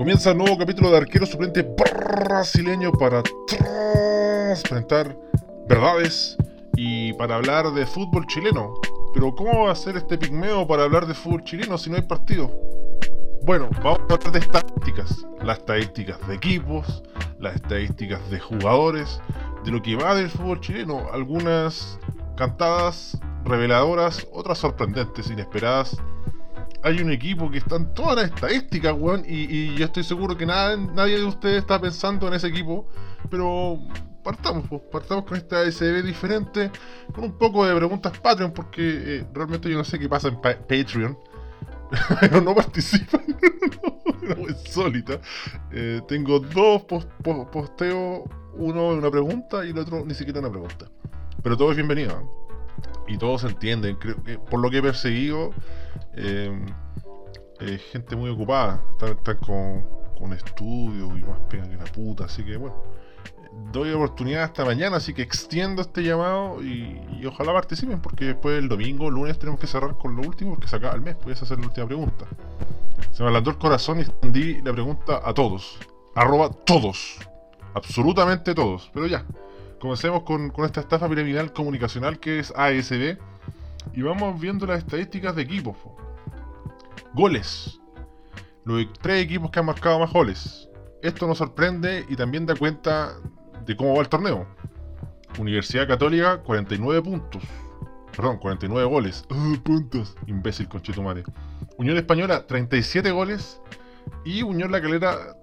Comienza el nuevo capítulo de arquero suplente brasileño para transparentar verdades y para hablar de fútbol chileno. Pero ¿cómo va a ser este pigmeo para hablar de fútbol chileno si no hay partido? Bueno, vamos a hablar de estadísticas. Las estadísticas de equipos, las estadísticas de jugadores, de lo que va del fútbol chileno. Algunas cantadas, reveladoras, otras sorprendentes, inesperadas. Hay un equipo que está en todas las estadísticas, weón, y, yo estoy seguro que nada, nadie de ustedes está pensando en ese equipo, pero partamos, pues, partamos con esta SB diferente, con un poco de preguntas Patreon, porque eh, realmente yo no sé qué pasa en Patreon. pero no participan. Una insólita. Eh, tengo dos posteos, uno una pregunta y el otro ni siquiera una pregunta. Pero todo es bienvenido. ¿eh? Y todos entienden. Creo que por lo que he perseguido, eh, gente muy ocupada. Están, con, con estudios y más pega que la puta. Así que bueno doy oportunidad hasta mañana, así que extiendo este llamado y, ojalá participen, porque después el domingo, lunes tenemos que cerrar con lo último, porque se acaba el mes, puedes hacer la última pregunta. Se me adelantó el corazón y extendí la pregunta a todos. Arroba todos. Absolutamente todos. Pero ya, comencemos con, esta estafa piramidal comunicacional que es ASB. Y vamos viendo las estadísticas de equipos. Goles. Los tres equipos que han marcado más goles. Esto nos sorprende y también da cuenta de cómo va el torneo. Universidad Católica, 49 puntos. Perdón, 49 goles. Oh, puntos. Imbécil conchetumare. Unión Española, 37 goles. Y Unión La Calera,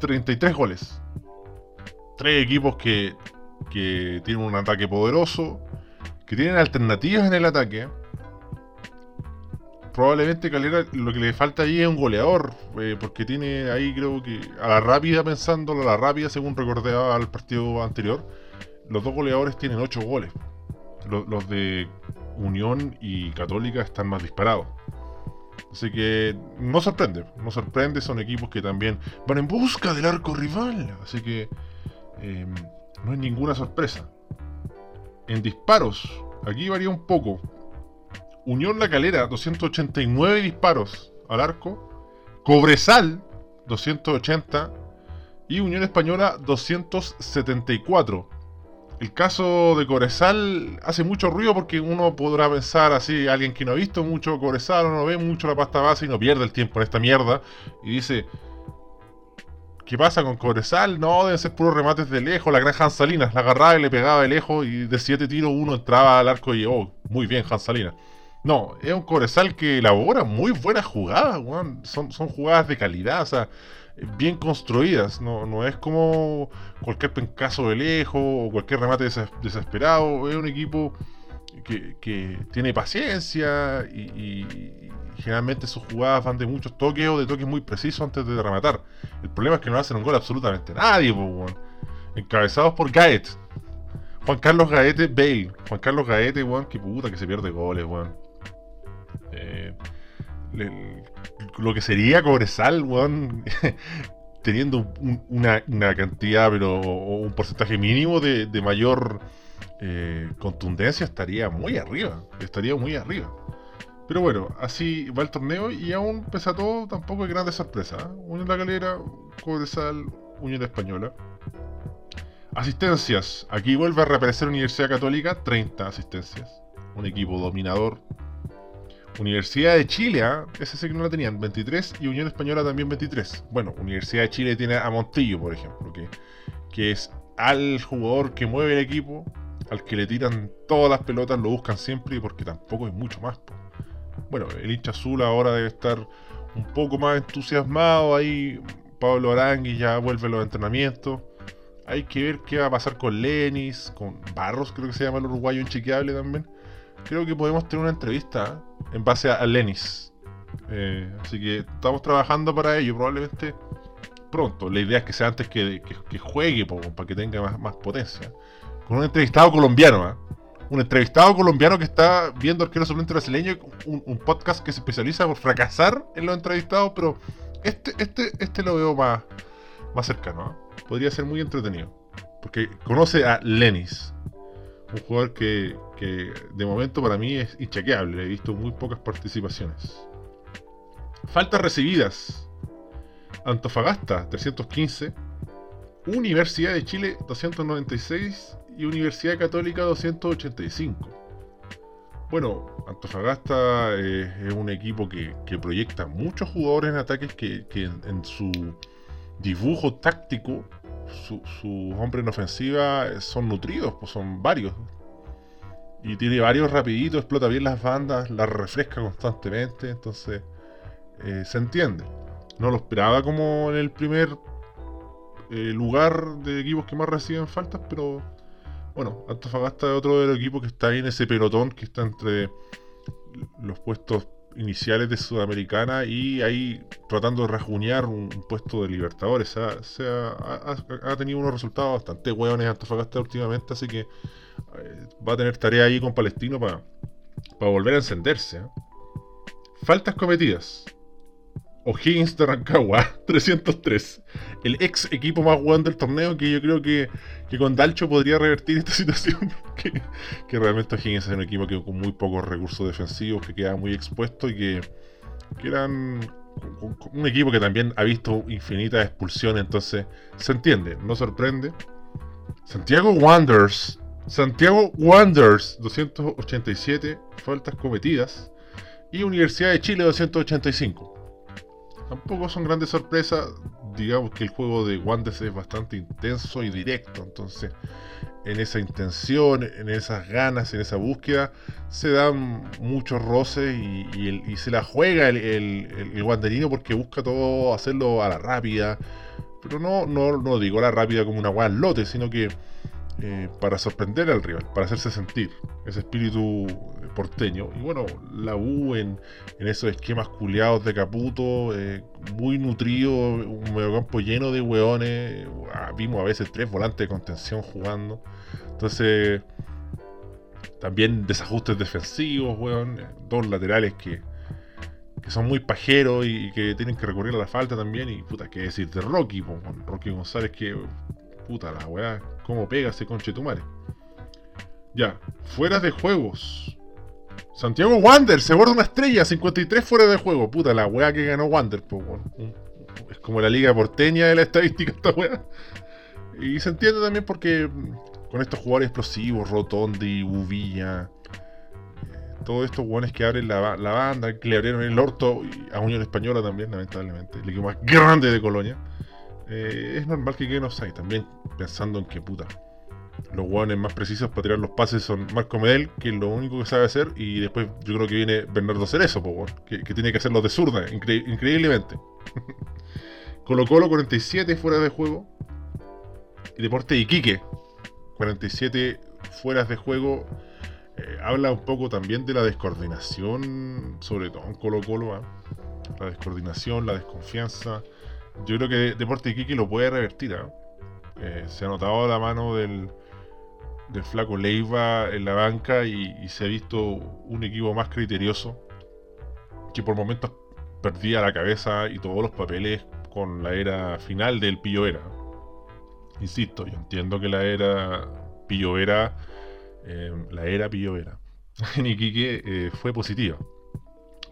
33 goles. Tres equipos que, que tienen un ataque poderoso. Que tienen alternativas en el ataque probablemente Calera lo que le falta ahí es un goleador, eh, porque tiene ahí creo que a la rápida, pensándolo a la rápida, según recordé al partido anterior, los dos goleadores tienen 8 goles. Los, de Unión y Católica están más disparados. Así que no sorprende, no sorprende, son equipos que también van en busca del arco rival. Así que em, no hay ninguna sorpresa. En disparos, aquí varía un poco. Unión La Calera, 289 disparos al arco. Cobresal, 280. Y Unión Española, 274. El caso de Cobresal hace mucho ruido porque uno podrá pensar así, alguien que no ha visto mucho Cobresal o no ve mucho la pasta base y no pierde el tiempo en esta mierda. Y dice, ¿qué pasa con Cobresal? No, deben ser puros remates de lejos. La gran Salinas la agarraba y le pegaba de lejos y de siete tiros uno entraba al arco y, oh, muy bien Salinas no, es un Cobresal que elabora muy buenas jugadas, Son, son jugadas de calidad, o sea, bien construidas. No, no es como cualquier pencazo de lejos o cualquier remate desesperado. Es un equipo que, tiene paciencia y, generalmente sus jugadas van de muchos toques o de toques muy precisos antes de rematar. El problema es que no hacen un gol absolutamente nadie, Encabezados por Gaet. Juan Carlos Gaete Bale. Juan Carlos Gaete, weón, que puta que se pierde goles, weón. Eh, lo que sería Cobresal, weón, teniendo una, cantidad, pero un porcentaje mínimo de, mayor eh, contundencia, estaría muy arriba. Estaría muy arriba. Pero bueno, así va el torneo y aún pese a todo, tampoco hay grandes sorpresas. ¿eh? Unión La Calera, Cobresal, Unión Española. Asistencias. Aquí vuelve a reaparecer Universidad Católica, 30 asistencias. Un equipo dominador, Universidad de Chile, ¿ah? ese sí que no la tenían, 23, y Unión Española también 23. Bueno, Universidad de Chile tiene a Montillo, por ejemplo, que, que es al jugador que mueve el equipo, al que le tiran todas las pelotas, lo buscan siempre, porque tampoco es mucho más. Bueno, el hincha azul ahora debe estar un poco más entusiasmado, ahí Pablo Arangui ya vuelve a los entrenamientos. Hay que ver qué va a pasar con Lenis, con Barros, creo que se llama el uruguayo inchequeable también creo que podemos tener una entrevista en base a, Lenis. Eh, así que estamos trabajando para ello, probablemente pronto. La idea es que sea antes que, juegue, para que tenga más, potencia. Con un entrevistado colombiano, ¿eh? Un entrevistado colombiano que está viendo Arquero Suplente Brasileño, un, podcast que se especializa por fracasar en los entrevistados, pero este, este, este lo veo más, más cercano. ¿eh? Podría ser muy entretenido. Porque conoce a Lenis, un jugador que, que de momento para mí es inchequeable. He visto muy pocas participaciones. Faltas recibidas. Antofagasta 315, Universidad de Chile 296 y Universidad Católica 285. Bueno, Antofagasta eh, es un equipo que, proyecta muchos jugadores en ataques que, en, su dibujo táctico, sus hombres en ofensiva son nutridos, pues son varios. Y tiene varios rapiditos, explota bien las bandas, las refresca constantemente, entonces eh, se entiende. No lo esperaba como en el primer eh, lugar de equipos que más reciben faltas, pero bueno, Antofagasta es otro de los equipos que está ahí en ese pelotón que está entre los puestos iniciales de Sudamericana y ahí tratando de rajuñar un, puesto de Libertadores. Se ha, tenido unos resultados bastante hueones Antofagasta últimamente, así que eh, va a tener tarea ahí con Palestino para volver a encenderse. ¿eh? Faltas cometidas. O'Higgins de Rancagua, 303. El ex equipo más bueno del torneo que yo creo que, con Dalcho podría revertir esta situación. Que, que realmente O'Higgins es un equipo que con muy pocos recursos defensivos, que queda muy expuesto y que, que eran un equipo que también ha visto infinitas expulsiones, entonces se entiende, no sorprende. Santiago Wanderers, Santiago Wanderers, 287 faltas cometidas. Y Universidad de Chile, 285 tampoco son grandes sorpresas. Digamos que el juego de Wanderers es bastante intenso y directo. Entonces, en esa intención, en esas ganas, en esa búsqueda, se dan muchos roces y, se la juega el, el, Wanderino porque busca todo hacerlo a la rápida. Pero no, no, no digo la rápida como una guay lote, sino que eh, para sorprender al rival, para hacerse sentir ese espíritu porteño. Y bueno, la U en, esos esquemas culeados de Caputo, eh, muy nutrido, un mediocampo lleno de hueones. Ah, vimos a veces tres volantes de contención jugando. Entonces, también desajustes defensivos, weón. Dos laterales que, que son muy pajeros y, que tienen que recurrir a la falta también. Y puta, qué decir de Rocky, Rocky González que puta la weá, cómo pega ese conche tu madre. Ya, fuera de juegos. Santiago Wander se borda una estrella, 53 fuera de juego. Puta la weá que ganó Wander, pues, Es como la liga porteña de la estadística esta weá. Y se entiende también porque mm, con estos jugadores explosivos, Rotondi, Uvilla, eh, todos estos weones que abren la, banda, que le abrieron el orto a Unión Española también, lamentablemente, el equipo más grande de Colonia. Eh, es normal que queden offside también, pensando en que puta. Los guanes más precisos para tirar los pases son Marco Medel, que es lo único que sabe hacer, y después yo creo que viene Bernardo Cerezo, que, tiene que hacerlo de zurda, increíblemente. Colo Colo 47 fuera de juego. Y Deporte Iquique 47 fuera de juego. Eh, habla un poco también de la descoordinación, sobre todo en Colo Colo. ¿ah? La descoordinación, la desconfianza yo creo que Deporte Iquique lo puede revertir. ¿ah? Eh, se ha notado la mano del, del flaco Leiva en la banca y, se ha visto un equipo más criterioso que por momentos perdía la cabeza y todos los papeles con la era final del Pillo Era. Insisto, yo entiendo que la era Pillo Era, eh, la era Pillo Era en Iquique eh, fue positiva.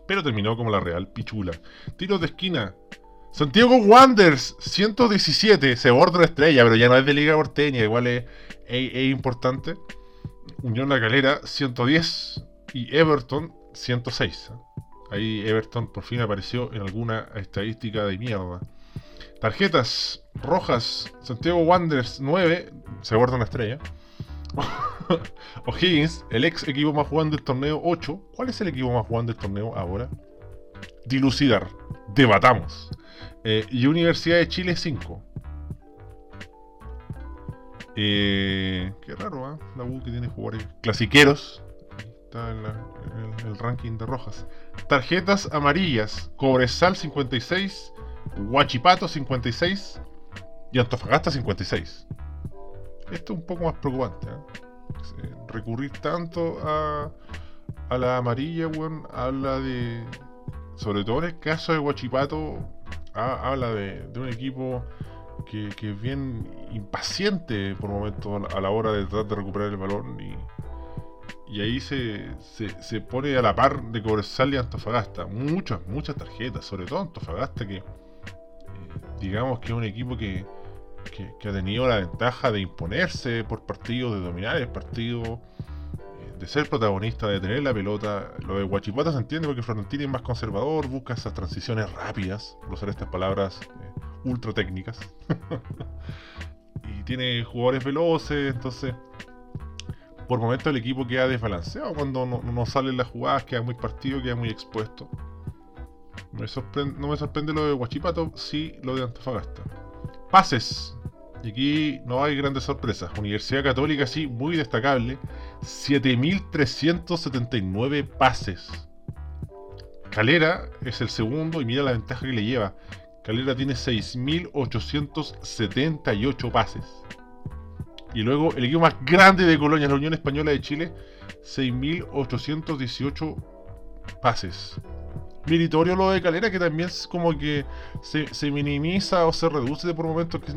Pero terminó como la Real Pichula. Tiros de esquina, Santiago Wanderers, 117. Se borda estrella, pero ya no es de Liga Porteña, igual es, importante. Unión La Calera, 110. Y Everton, 106. Ahí Everton por fin apareció en alguna estadística de mierda. Tarjetas rojas, Santiago Wanderers 9, se borda una estrella. O'Higgins, el ex equipo más jugando del torneo 8. ¿Cuál es el equipo más jugando del torneo ahora? Dilucidar, debatamos. Eh, y Universidad de Chile 5. Eh, qué raro, ¿eh? La U que tiene jugadores clasiqueros. Está en, el ranking de rojas. Tarjetas amarillas. Cobresal 56. Huachipato 56. Y Antofagasta 56. Esto es un poco más preocupante. ¿eh? Recurrir tanto a, a la amarilla, weón, habla de. Sobre todo en el caso de Huachipato, habla de, un equipo que, es bien impaciente por momentos a la hora de tratar de recuperar el balón y, y ahí se, se, pone a la par de Cobresal y Antofagasta. Muchas, muchas tarjetas, sobre todo Antofagasta que eh, digamos que es un equipo que, que, ha tenido la ventaja de imponerse por partido, de dominar el partido, eh, de ser protagonista, de tener la pelota. Lo de Guachipata se entiende porque Florentino es más conservador, busca esas transiciones rápidas, por usar estas palabras eh, ultra técnicas. y tiene jugadores veloces, entonces por momentos el equipo queda desbalanceado cuando no, salen las jugadas, queda muy partido, queda muy expuesto. no me sorprende lo de Guachipato, sí lo de Antofagasta. Pases. Y aquí no hay grandes sorpresas. Universidad Católica, sí, muy destacable. 7.379 pases. Calera es el segundo y mira la ventaja que le lleva. Calera tiene 6.878 pases. Y luego el equipo más grande de Colonia, la Unión Española de Chile, 6.818 pases. Meritorio lo de Calera, que también es como que se, minimiza o se reduce por momentos, que es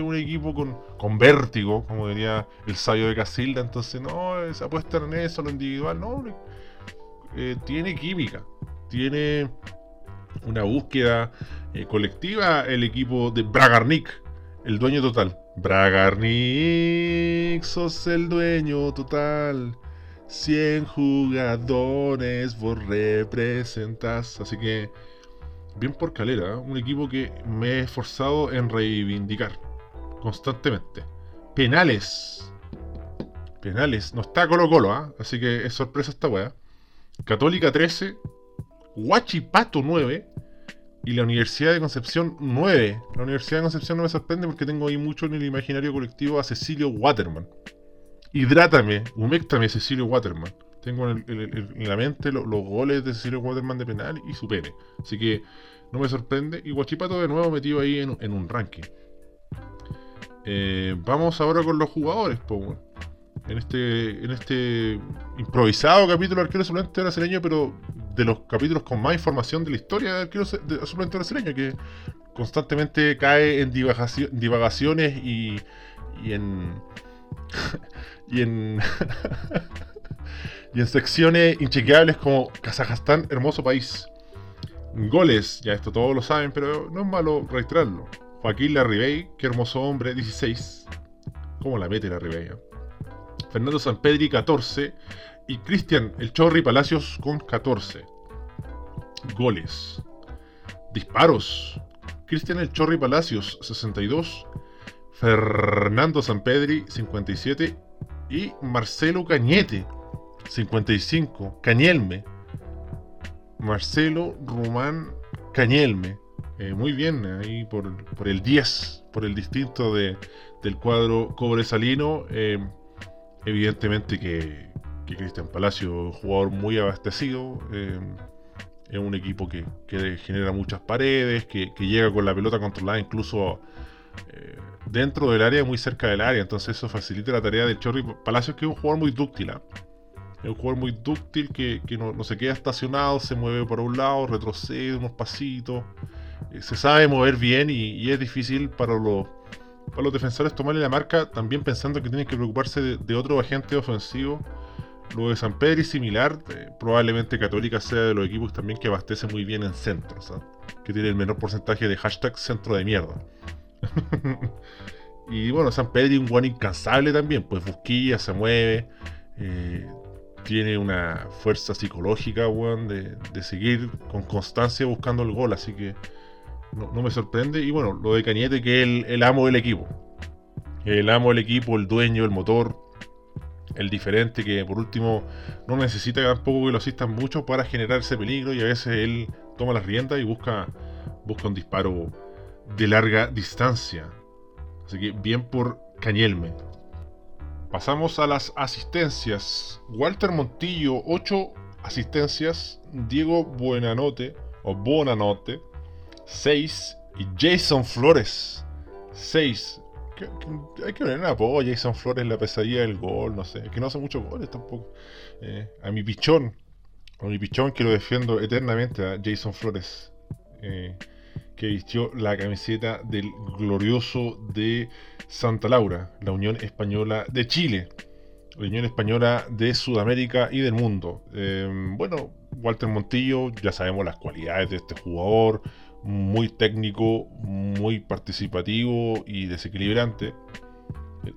un equipo con, con vértigo, como diría el sabio de Casilda, entonces no, se apuesta en eso, lo individual, no, eh, tiene química, tiene una búsqueda eh, colectiva el equipo de Bragarnik, el dueño total. Bragarnik, sos el dueño total. 100 jugadores vos representas. Así que, bien por Calera, un equipo que me he esforzado en reivindicar constantemente. Penales. Penales. No está Colo Colo, ¿eh? así que es sorpresa esta weá. Católica 13, Huachipato 9 y la Universidad de Concepción 9. La Universidad de Concepción no me sorprende porque tengo ahí mucho en el imaginario colectivo a Cecilio Waterman. Hidrátame, humectame Cecilio Waterman. Tengo en, la mente los goles de Cecilio Waterman de penal y su pene. Así que no me sorprende. Y Guachipato de nuevo metido ahí en, un ranking. Eh, vamos ahora con los jugadores, En este, en este improvisado capítulo arquero suplente brasileño, pero de los capítulos con más información de la historia del arquero suplente brasileño, que constantemente cae en divagaciones y, y en y en y en secciones inchequeables como Kazajstán, hermoso país. Goles, ya esto todos lo saben, pero no es malo registrarlo. Joaquín Larribey, qué hermoso hombre, 16. ¿Cómo la mete Larribey? Eh? Fernando Sanpedri, 14. Y Cristian El Chorri Palacios con 14. Goles. Disparos. Cristian El Chorri Palacios, 62. Fernando Sampedri, 57. Y Marcelo Cañete, 55. Cañelme. Marcelo Román Cañelme. Eh, muy bien, ahí por, el 10, por el distinto de, del cuadro Cobresalino. Eh, evidentemente que, Cristian Palacio, jugador muy abastecido. Eh, es un equipo que, genera muchas paredes, que, llega con la pelota controlada incluso eh, dentro del área, muy cerca del área. Entonces eso facilita la tarea del Chorri Palacios, que es un jugador muy dúctil. ¿ah? Es un jugador muy dúctil que, no, se queda estacionado, se mueve por un lado, retrocede unos pasitos. Eh, se sabe mover bien y, es difícil para los, para los defensores tomarle la marca, también pensando que tienen que preocuparse de, otro agente ofensivo. Lo de San Pedro es similar, eh, probablemente Católica sea de los equipos también que abastece muy bien en centros, ¿ah? que tiene el menor porcentaje de hashtag centro de mierda. y bueno, San Pedro un buen incansable también, pues Busquilla se mueve, eh, tiene una fuerza psicológica, de, seguir con constancia buscando el gol, así que no, me sorprende. Y bueno, lo de Cañete, que es el, amo del equipo. El amo del equipo, el dueño, el motor, el diferente, que por último no necesita tampoco que lo asistan mucho para generar ese peligro y a veces él toma las riendas y busca, busca un disparo de larga distancia. Así que bien por Cañelme. Pasamos a las asistencias. Walter Montillo, 8 asistencias. Diego Buenanote, o Bonanote, 6. Y Jason Flores, 6. Hay que poner una apodo Jason Flores, la pesadilla del gol, no sé. que no hace muchos goles tampoco. Eh, a mi pichón, a mi pichón que lo defiendo eternamente, a Jason Flores. Eh, que vistió la camiseta del glorioso de Santa Laura, la Unión Española de Chile, la Unión Española de Sudamérica y del mundo. Em, bueno, Walter Montillo, ya sabemos las cualidades de este jugador, muy técnico, muy participativo y desequilibrante.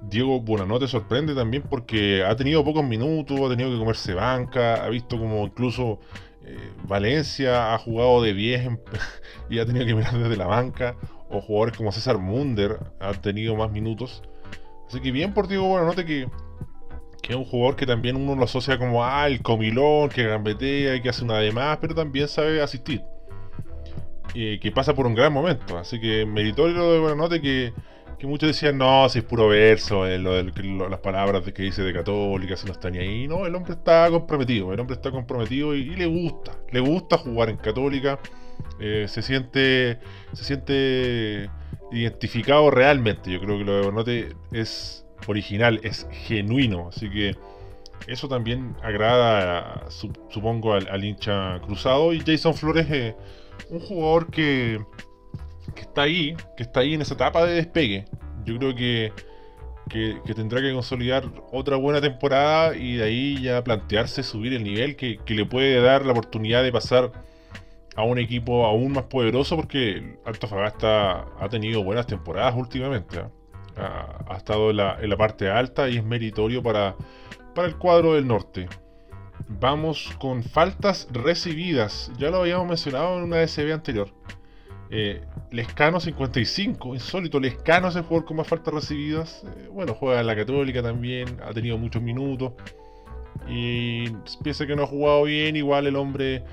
Diego Buenanote sorprende también porque ha tenido pocos minutos, ha tenido que comerse banca, ha visto como incluso eh, Valencia ha jugado de 10 y ha tenido que mirar desde la banca, o jugadores como César Munder han tenido más minutos. Así que bien por Diego Buenanote que, que es un jugador que también uno lo asocia como ah, el comilón, que gambetea y que hace una de más, pero también sabe asistir. Y que pasa por un gran momento. Así que meritorio de Buenanote que que muchos decían, no, si es puro verso, eh, las palabras que dice de católica, si no está ni ahí. No, el hombre está comprometido, el hombre está comprometido y, le gusta, le gusta jugar en católica, eh, se siente se siente identificado realmente. Yo creo que lo de Bonote es original, es genuino, así que eso también agrada, supongo, al, hincha cruzado. Y Jason Flores, es un jugador que que está ahí, que está ahí en esa etapa de despegue. Yo creo que, que, tendrá que consolidar otra buena temporada y de ahí ya plantearse subir el nivel que, le puede dar la oportunidad de pasar a un equipo aún más poderoso porque Antofagasta ha tenido buenas temporadas últimamente. ¿eh? Ha, estado en la, en la, parte alta y es meritorio para, para el cuadro del norte. Vamos con faltas recibidas. Ya lo habíamos mencionado en una SB anterior. Eh, Lescano 55, insólito. Lescano es el jugador con más faltas recibidas. Eh, bueno, juega en la Católica también, ha tenido muchos minutos. Y piensa que no ha jugado bien, igual el hombre eh,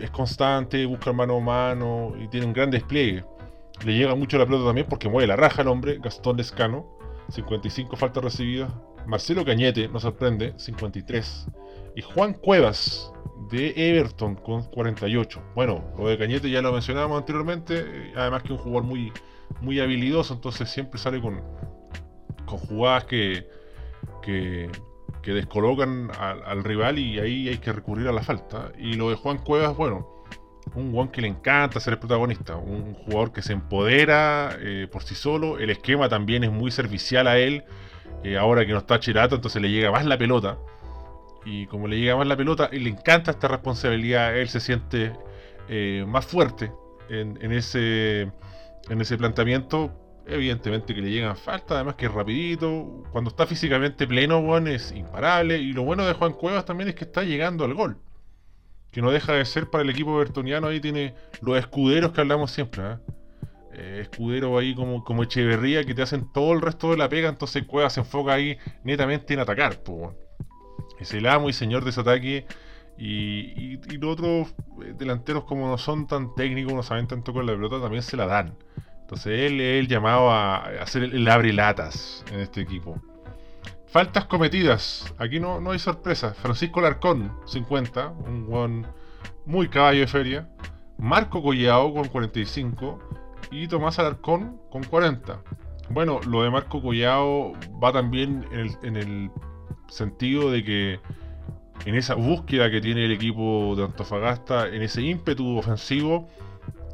es constante, busca mano a mano y tiene un gran despliegue. Le llega mucho la pelota también porque mueve la raja el hombre, Gastón Lescano, 55 faltas recibidas. Marcelo Cañete, nos sorprende, 53. Y Juan Cuevas, de Everton con 48. Bueno, lo de Cañete ya lo mencionábamos anteriormente, eh, además que es un jugador muy, muy habilidoso, entonces siempre sale con, con jugadas que, que, descolocan al, rival y ahí hay que recurrir a la falta. Y lo de Juan Cuevas, bueno, un Juan que le encanta ser el protagonista, un jugador que se empodera eh, por sí solo, el esquema también es muy servicial a él, eh, ahora que no está Chirato, entonces le llega más la pelota y como le llega más la pelota y le encanta esta responsabilidad, él se siente eh, más fuerte en, ese, en ese planteamiento. Evidentemente que le llegan falta, además que es rapidito. Cuando está físicamente pleno, Juan es imparable. Y lo bueno de Juan Cuevas también es que está llegando al gol. Que no deja de ser para el equipo bertoniano. Ahí tiene los escuderos que hablamos siempre. ¿eh? eh escudero ahí como, como Echeverría que te hacen todo el resto de la pega. Entonces Cuevas se enfoca ahí netamente en atacar. Pues, es el amo y señor de ese ataque. Y, los otros eh, delanteros, como no son tan técnicos, no saben tanto con la pelota, también se la dan. Entonces él es el llamado a hacer el, abre latas en este equipo. Faltas cometidas. Aquí no, no hay sorpresa. Francisco Larcón, 50. Un buen muy caballo de feria. Marco Collao con 45. Y Tomás Alarcón con 40. Bueno, lo de Marco Collao va también en el sentido de que en esa búsqueda que tiene el equipo de Antofagasta, en ese ímpetu ofensivo,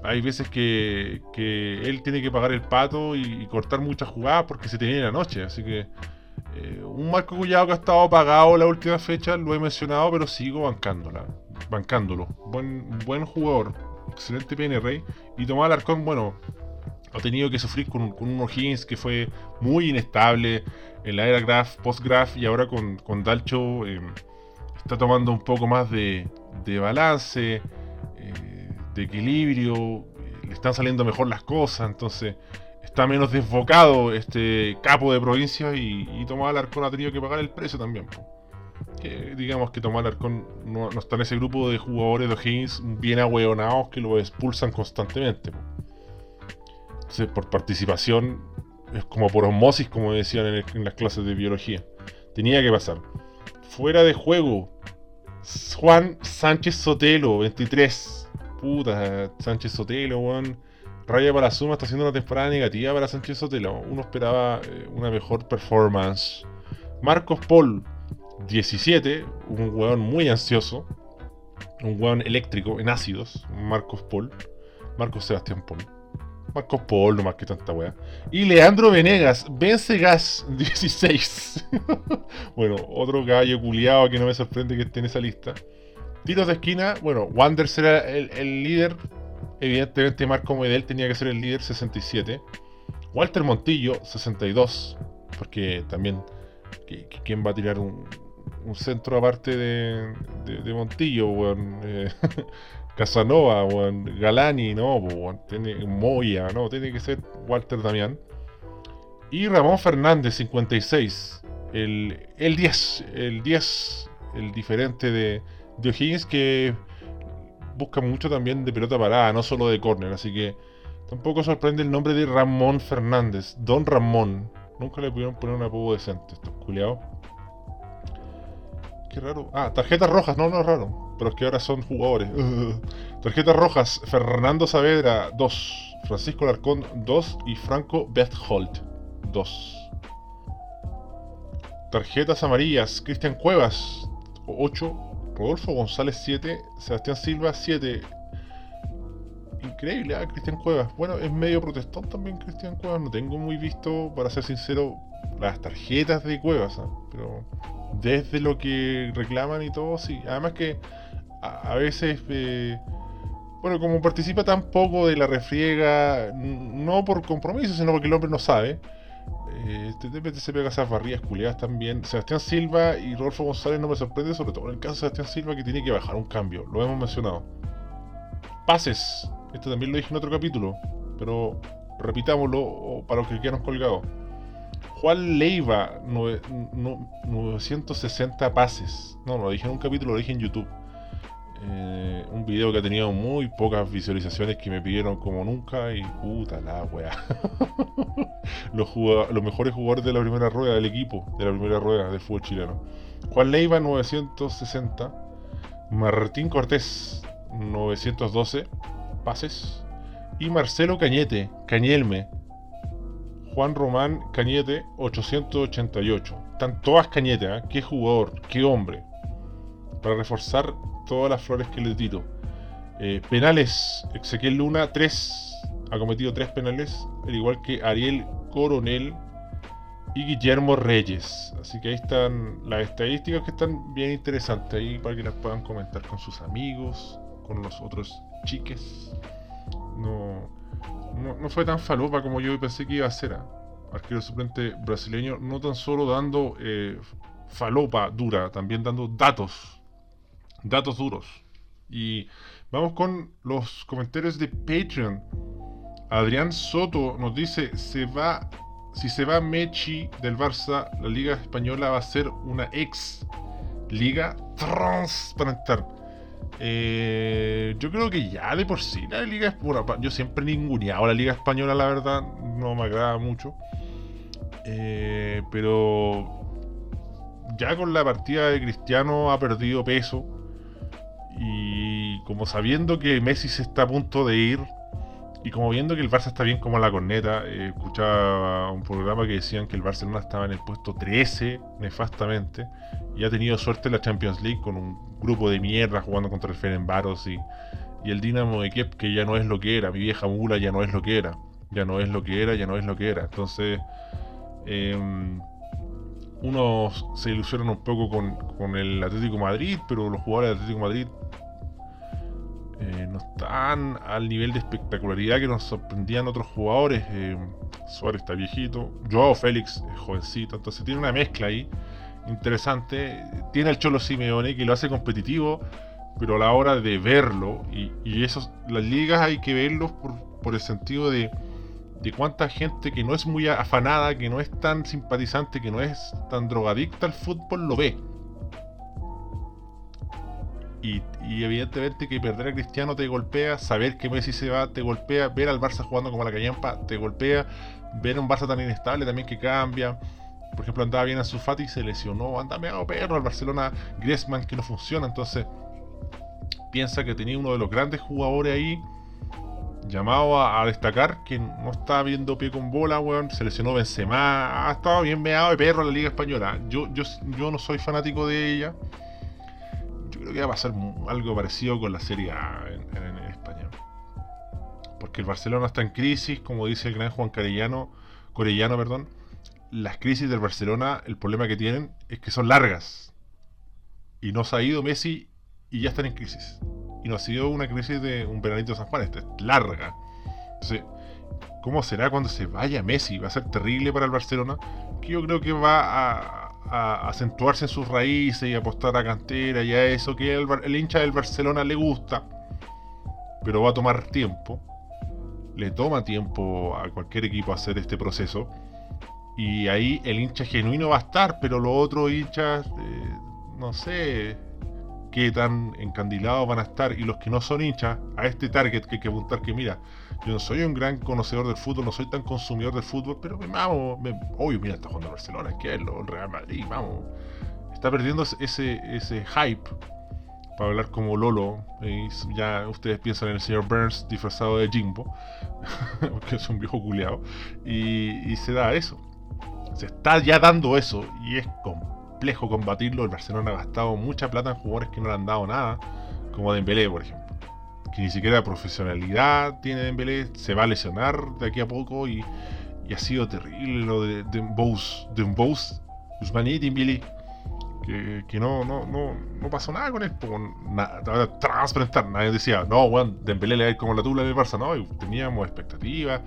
hay veces que, él tiene que pagar el pato y, cortar muchas jugadas porque se tiene la noche. Así que eh, un Marco Cullado que ha estado apagado la última fecha, lo he mencionado, pero sigo bancándola, bancándolo. Buen, buen jugador, excelente PNR. Y Tomás Alarcón, bueno, ha tenido que sufrir con, con un O'Higgins que fue muy inestable en la era Graph, post-Graph y ahora con, con Dalcho eh, está tomando un poco más de, de balance, eh, de equilibrio, le están saliendo mejor las cosas, entonces está menos desbocado este capo de provincia y, y Tomás Alarcón ha tenido que pagar el precio también. digamos que Tomás Alarcón no, está en ese grupo de jugadores de O'Higgins bien ahueonados que lo expulsan constantemente por participación, es como por osmosis, como decían en, las clases de biología. Tenía que pasar. Fuera de juego, Juan Sánchez Sotelo, 23. Puta, Sánchez Sotelo, weón. Raya para suma está haciendo una temporada negativa para Sánchez Sotelo. Uno esperaba eh, una mejor performance. Marcos Paul, 17. Un weón muy ansioso. Un weón eléctrico en ácidos. Marcos Paul. Marcos Sebastián Paul. Marcos Paul, más que tanta weá. Y Leandro Venegas, Vence Gas 16. bueno, otro gallo culiado que no me sorprende que esté en esa lista. Tiros de esquina, bueno, Wander será el, líder. Evidentemente Marco Medel tenía que ser el líder 67. Walter Montillo 62. Porque también, ¿quién va a tirar un, centro aparte de, Montillo? Eh, Casanova, Galani, no, tiene Moya, no, tiene que ser Walter Damián. Y Ramón Fernández 56. El, el 10, el 10, el diferente de, de O'Higgins que busca mucho también de pelota parada, no solo de córner, así que tampoco sorprende el nombre de Ramón Fernández, Don Ramón. Nunca le pudieron poner un apodo decente, estos culiados. Qué raro. Ah, tarjetas rojas, no, no es raro. Pero es que ahora son jugadores. tarjetas rojas, Fernando Saavedra, 2. Francisco Larcón, 2. Y Franco Betholt, 2. Tarjetas amarillas, Cristian Cuevas, 8. Rodolfo González 7, Sebastián Silva 7. Increíble, ¿eh? Cristian Cuevas. Bueno, es medio protestón también Cristian Cuevas. No tengo muy visto, para ser sincero, las tarjetas de Cuevas. ¿ah? Pero desde lo que reclaman y todo, sí. Además que a, veces... Eh, bueno, como participa tan poco de la refriega, no por compromiso, sino porque el hombre no sabe, eh, este se pega esas barridas culiadas también. Sebastián Silva y Rodolfo González no me sorprende, sobre todo en el caso de Sebastián Silva, que tiene que bajar un cambio. Lo hemos mencionado. Pases. Esto también lo dije en otro capítulo, pero repitámoslo para los que quieran colgados. Juan Leiva, 960 pases. No, lo dije en un capítulo, lo dije en YouTube. Eh, un video que ha tenido muy pocas visualizaciones que me pidieron como nunca y puta la los, los mejores jugadores de la primera rueda del equipo, de la primera rueda del fútbol chileno. Juan Leiva 960, Martín Cortés 912 pases y Marcelo Cañete, Cañelme, Juan Román Cañete 888. Están todas Cañete, ¿eh? qué jugador, qué hombre. Para reforzar todas las flores que le tiro. Eh, penales, Ezequiel Luna, 3. Ha cometido 3 penales, al igual que Ariel Coronel y Guillermo Reyes. Así que ahí están las estadísticas que están bien interesantes ahí para que las puedan comentar con sus amigos, con los otros chiques. No, no, fue tan falopa como yo pensé que iba a ser. ¿eh? Arquero suplente brasileño, no tan solo dando eh, falopa dura, también dando datos datos duros. Y vamos con los comentarios de Patreon. Adrián Soto nos dice, se va, si se va Mechi del Barça, la Liga Española va a ser una ex liga transparental. Eh, yo creo que ya de por sí la liga es. Yo siempre ninguneado la liga española, la verdad, no me agrada mucho. Eh, pero ya con la partida de Cristiano ha perdido peso. Y como sabiendo que Messi se está a punto de ir, y como viendo que el Barça está bien como la corneta, eh, escuchaba un programa que decían que el Barcelona estaba en el puesto 13, nefastamente, y ha tenido suerte en la Champions League con un grupo de mierda jugando contra el Ferenbaros y, y el Dinamo de Kiev, que ya no es lo que era, mi vieja mula ya no es lo que era, ya no es lo que era, ya no es lo que era. Entonces, eh, unos se ilusionan un poco con, el Atlético Madrid, pero los jugadores del Atlético Madrid eh, no están al nivel de espectacularidad que nos sorprendían otros jugadores. Eh, Suárez está viejito, Joao Félix jovencito, entonces tiene una mezcla ahí interesante. Tiene el Cholo Simeone que lo hace competitivo, pero a la hora de verlo, y, y esos, las ligas hay que verlos por, por el sentido de de cuánta gente que no es muy afanada, que no es tan simpatizante, que no es tan drogadicta al fútbol, lo ve. Y, evidentemente que perder a Cristiano te golpea, saber que Messi se va te golpea, ver al Barça jugando como la callampa te golpea, ver un Barça tan inestable también que cambia. Por ejemplo, andaba bien a Sufati y se lesionó, anda medio perro al Barcelona Griezmann que no funciona, entonces piensa que tenía uno de los grandes jugadores ahí llamado a, destacar que no está viendo pie con bola, weón. Se lesionó Benzema. Ha estado bien meado de perro la Liga Española. Yo, yo, yo no soy fanático de ella. Yo creo que va a pasar algo parecido con la Serie A en, España. Porque el Barcelona está en crisis, como dice el gran Juan Carellano, Corellano, perdón. Las crisis del Barcelona, el problema que tienen es que son largas. Y no se ha ido Messi y ya están en crisis. y no ha sido una crisis de un veranito de San Juan, esta es larga. Entonces, ¿cómo será cuando se vaya Messi? Va a ser terrible para el Barcelona, que yo creo que va a, acentuarse en sus raíces y apostar a cantera y a eso que el, hincha del Barcelona le gusta, pero va a tomar tiempo. Le toma tiempo a cualquier equipo hacer este proceso. Y ahí el hincha genuino va a estar, pero los otros hinchas, eh, no sé qué tan encandilados van a estar. Y los que no son hinchas, a este target que hay que apuntar que mira, yo no soy un gran conocedor del fútbol, no soy tan consumidor del fútbol, pero me vamos, me, obvio, mira, está jugando Barcelona, es que es el Real Madrid, vamos. Está perdiendo ese, ese hype para hablar como Lolo. ya ustedes piensan en el señor Burns disfrazado de Jimbo, que es un viejo culeado, y, y se da eso se está ya dando eso y es complejo combatirlo. El Barcelona ha gastado mucha plata en jugadores que no le han dado nada, como Dembélé, por ejemplo. Que ni siquiera profesionalidad tiene Dembélé, se va a lesionar de aquí a poco y, ha sido terrible lo de Dembous, Dembous, Usmani Dembélé. Que, que no, no, no, no pasó nada con él. Transparentar. Nadie decía, no, weón, Dembélé le va a ir como la tula del Barça. No, teníamos expectativas.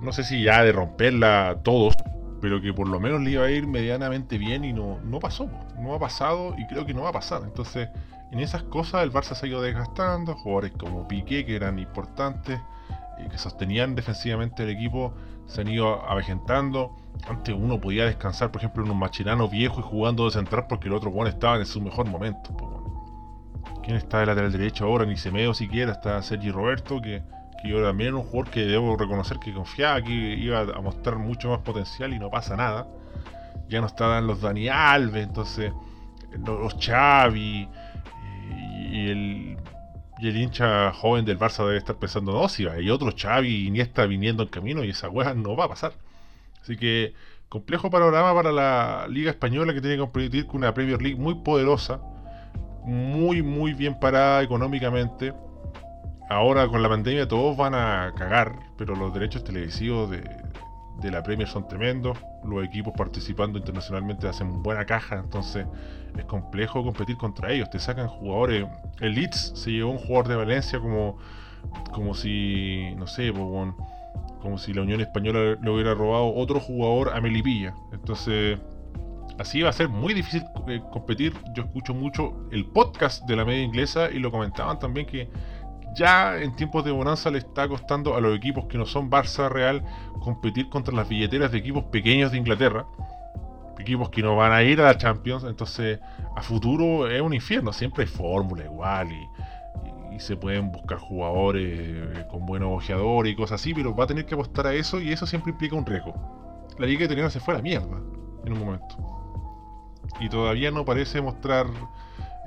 No sé si ya de romperla todos, pero que por lo menos le iba a ir medianamente bien y no, no pasó, no ha pasado y creo que no va a pasar. Entonces, en esas cosas el Barça se ha ido desgastando, jugadores como Piqué, que eran importantes, eh, que sostenían defensivamente el equipo, se han ido avejentando. Antes uno podía descansar, por ejemplo, en un Machirano viejo y jugando de central porque el otro Juan estaba en su mejor momento. ¿Quién está de lateral derecho ahora? Ni Semeo siquiera, está Sergi Roberto, que que yo también era un jugador que debo reconocer que confiaba que iba a mostrar mucho más potencial y no pasa nada. Ya no estaban los Dani Alves, entonces los Xavi y el, el hincha joven del Barça debe estar pensando, no, si hay otro Xavi está viniendo en camino y esa weá no va a pasar. Así que complejo panorama para la Liga Española que tiene que competir con una Premier League muy poderosa, muy, muy bien parada económicamente ahora con la pandemia todos van a cagar, pero los derechos televisivos de, la Premier son tremendos, los equipos participando internacionalmente hacen buena caja, entonces es complejo competir contra ellos, te sacan jugadores, el Leeds se llevó un jugador de Valencia como, como si, no sé, como si la Unión Española le hubiera robado otro jugador a Melipilla, entonces así va a ser muy difícil eh, competir, yo escucho mucho el podcast de la media inglesa y lo comentaban también que ya en tiempos de bonanza le está costando a los equipos que no son Barça Real competir contra las billeteras de equipos pequeños de Inglaterra. Equipos que no van a ir a la Champions, entonces a futuro es un infierno. Siempre hay fórmula igual y, se pueden buscar jugadores eh, con buenos ojeadores y cosas así, pero va a tener que apostar a eso y eso siempre implica un riesgo. La liga italiana se fue a la mierda en un momento. Y todavía no parece mostrar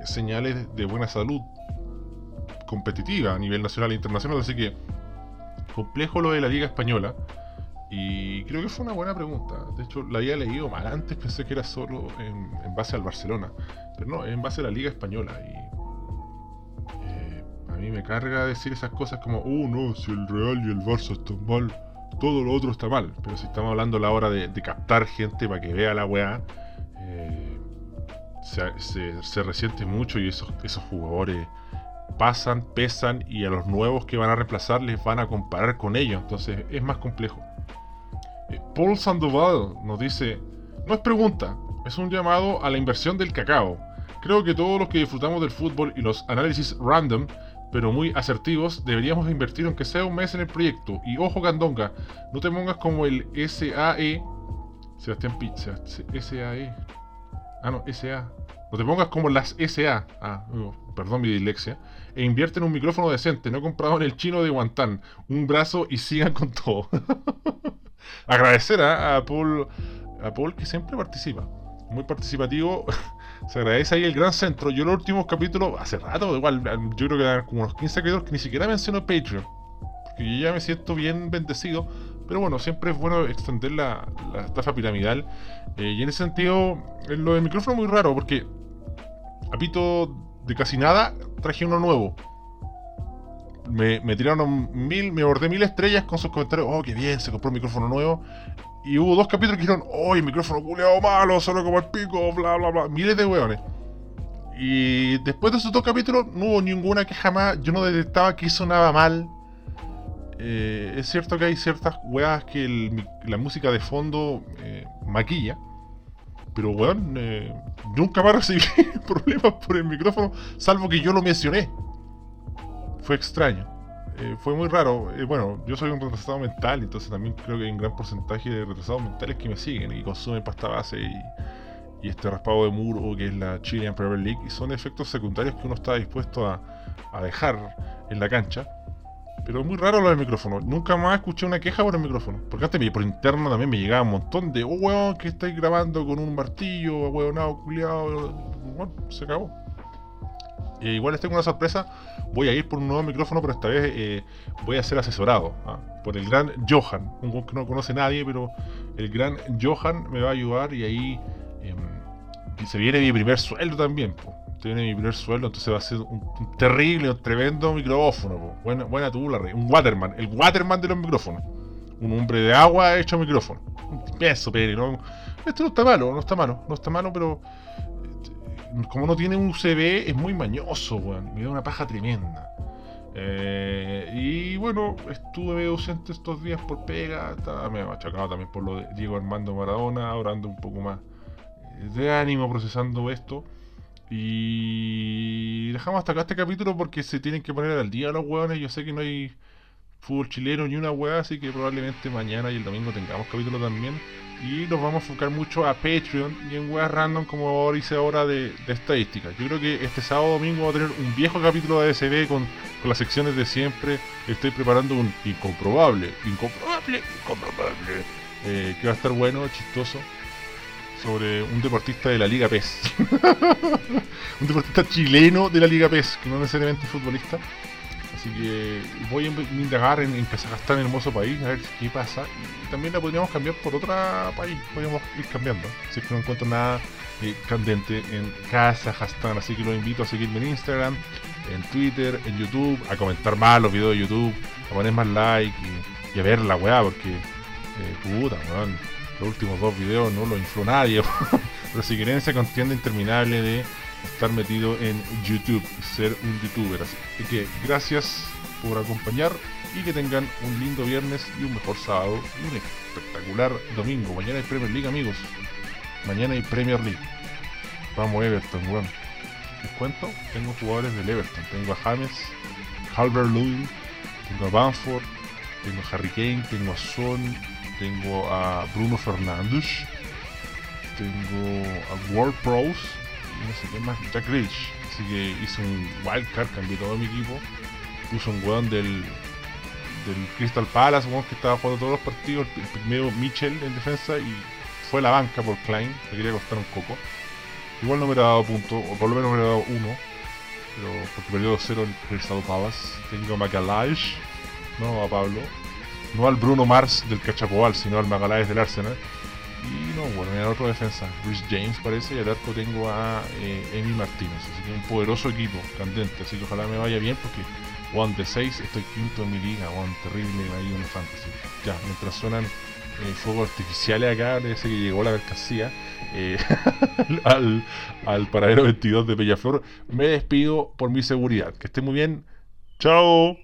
señales de buena salud competitiva a nivel nacional e internacional, así que complejo lo de la Liga Española. Y creo que fue una buena pregunta. De hecho, la había leído mal antes, pensé que era solo en, base al Barcelona. Pero no, en base a la Liga Española. Y eh, a mí me carga decir esas cosas como, oh no, si el Real y el Barça están mal, todo lo otro está mal. Pero si estamos hablando a la hora de, captar gente para que vea la weá, eh, se, se, resiente mucho y esos, esos jugadores pasan, pesan y a los nuevos que van a reemplazar les van a comparar con ellos. Entonces es más complejo. Eh, Paul Sandoval nos dice, no es pregunta, es un llamado a la inversión del cacao. Creo que todos los que disfrutamos del fútbol y los análisis random, pero muy asertivos, deberíamos invertir aunque sea un mes en el proyecto. Y ojo Candonga, no te pongas como el SAE. Sebastián P. SAE. Ah, no, SA. No te pongas como las SA. Ah, perdón mi dislexia e invierte en un micrófono decente, no comprado en el chino de Guantán, un brazo y sigan con todo. Agradecer a, Paul, a Paul que siempre participa, muy participativo. Se agradece ahí el gran centro. Yo los últimos capítulos, hace rato, igual, yo creo que eran como unos 15 capítulos que ni siquiera menciono Patreon. Porque yo ya me siento bien bendecido. Pero bueno, siempre es bueno extender la, estafa piramidal. Eh, y en ese sentido, lo del micrófono es muy raro porque Apito de casi nada, traje uno nuevo. Me, tiraron mil, me bordé mil estrellas con sus comentarios. Oh, qué bien, se compró un micrófono nuevo. Y hubo dos capítulos que dijeron, oh, el micrófono culeado malo, solo como el pico, bla, bla, bla. Miles de hueones. Y después de esos dos capítulos no hubo ninguna que jamás yo no detectaba que sonaba mal. Eh, es cierto que hay ciertas weas que la música de fondo eh, maquilla. Pero weón, eh, nunca más recibí problemas por el micrófono, salvo que yo lo mencioné. Fue extraño. fue muy raro. bueno, yo soy un retrasado mental, entonces también creo que hay un gran porcentaje de retrasados mentales que me siguen y consumen pasta base y y este raspado de muro que es la Chilean Premier League y son efectos secundarios que uno está dispuesto a, dejar en la cancha. Pero muy raro lo del micrófono. Nunca más escuché una queja por el micrófono. Porque antes por interno también me llegaba un montón de, oh weón, que estáis grabando con un martillo, weonado, culiado. Bueno, se acabó. Eh, igual les tengo una sorpresa. Voy a ir por un nuevo micrófono, pero esta vez eh, voy a ser asesorado ¿ah? por el gran Johan. Un que no conoce nadie, pero el gran Johan me va a ayudar y ahí y se viene mi primer sueldo también, Se viene mi primer sueldo, entonces va a ser un, terrible, un tremendo micrófono, Buena, buena tú, la Un waterman, el waterman de los micrófonos. Un hombre de agua hecho micrófono. Peso, pero ¿no? Esto no está malo, no está malo, no está malo, pero eh, como no tiene un USB, es muy mañoso, weón. Me da una paja tremenda. Eh, y bueno, estuve ausente estos días por pega, estaba me machacado también por lo de Diego Armando Maradona, orando un poco más de ánimo procesando esto. Y dejamos hasta acá este capítulo porque se tienen que poner al día los hueones. Yo sé que no hay fútbol chileno ni una hueá, así que probablemente mañana y el domingo tengamos capítulo también. Y nos vamos a enfocar mucho a Patreon y en weas random como ahora hice ahora de, de estadística. Yo creo que este sábado domingo va a tener un viejo capítulo de ASB con, con las secciones de siempre. Estoy preparando un incomprobable, incomprobable, incomprobable. Eh, que va a estar bueno, chistoso sobre un deportista de la Liga PES. un deportista chileno de la Liga PES, que no necesariamente futbolista. Así que voy a indagar en, en Kazajstán, hermoso país, a ver qué pasa. Y también la podríamos cambiar por otro país, podríamos ir cambiando. Si es que no encuentro nada eh, candente en Kazajstán. Así que los invito a seguirme en Instagram, en Twitter, en YouTube, a comentar más los videos de YouTube, a poner más like y, a ver la weá, porque eh, puta, weón los últimos dos videos no lo infló nadie. Pero si quieren esa contienda interminable de estar metido en YouTube, ser un youtuber. Así que gracias por acompañar y que tengan un lindo viernes y un mejor sábado y un espectacular domingo. Mañana hay Premier League, amigos. Mañana hay Premier League. Vamos Everton, weón. Les cuento, tengo jugadores del Everton. Tengo a James, Halbert Lewin, tengo a Banford, tengo a Harry Kane, tengo a Son, tengo a Bruno Fernández, tengo a World Pros y no sé qué más, Jack Rich. Así que hice un wildcard, cambié todo mi equipo. Puso un weón del, del Crystal Palace, un que estaba jugando todos los partidos, el primero Mitchell en defensa y fue la banca por Klein, le quería costar un coco. Igual no me hubiera dado punto, o por lo menos me hubiera dado uno, pero porque perdió 2-0 el Crystal Palace. Tengo a Macalage, no a Pablo, no al Bruno Mars del Cachapoal, sino al Magaláes del Arsenal. Y no, bueno, en otro defensa, Rhys James parece, y al arco tengo a eh, Emi Martínez. Así que un poderoso equipo, candente. Así que ojalá me vaya bien porque One de 6 estoy quinto en mi liga, One terrible ahí en fantasy. Ya, mientras suenan eh, fuegos artificiales acá, parece que llegó la mercancía eh, al, al paradero 22 de Bellaflor. Me despido por mi seguridad. Que esté muy bien. Chao.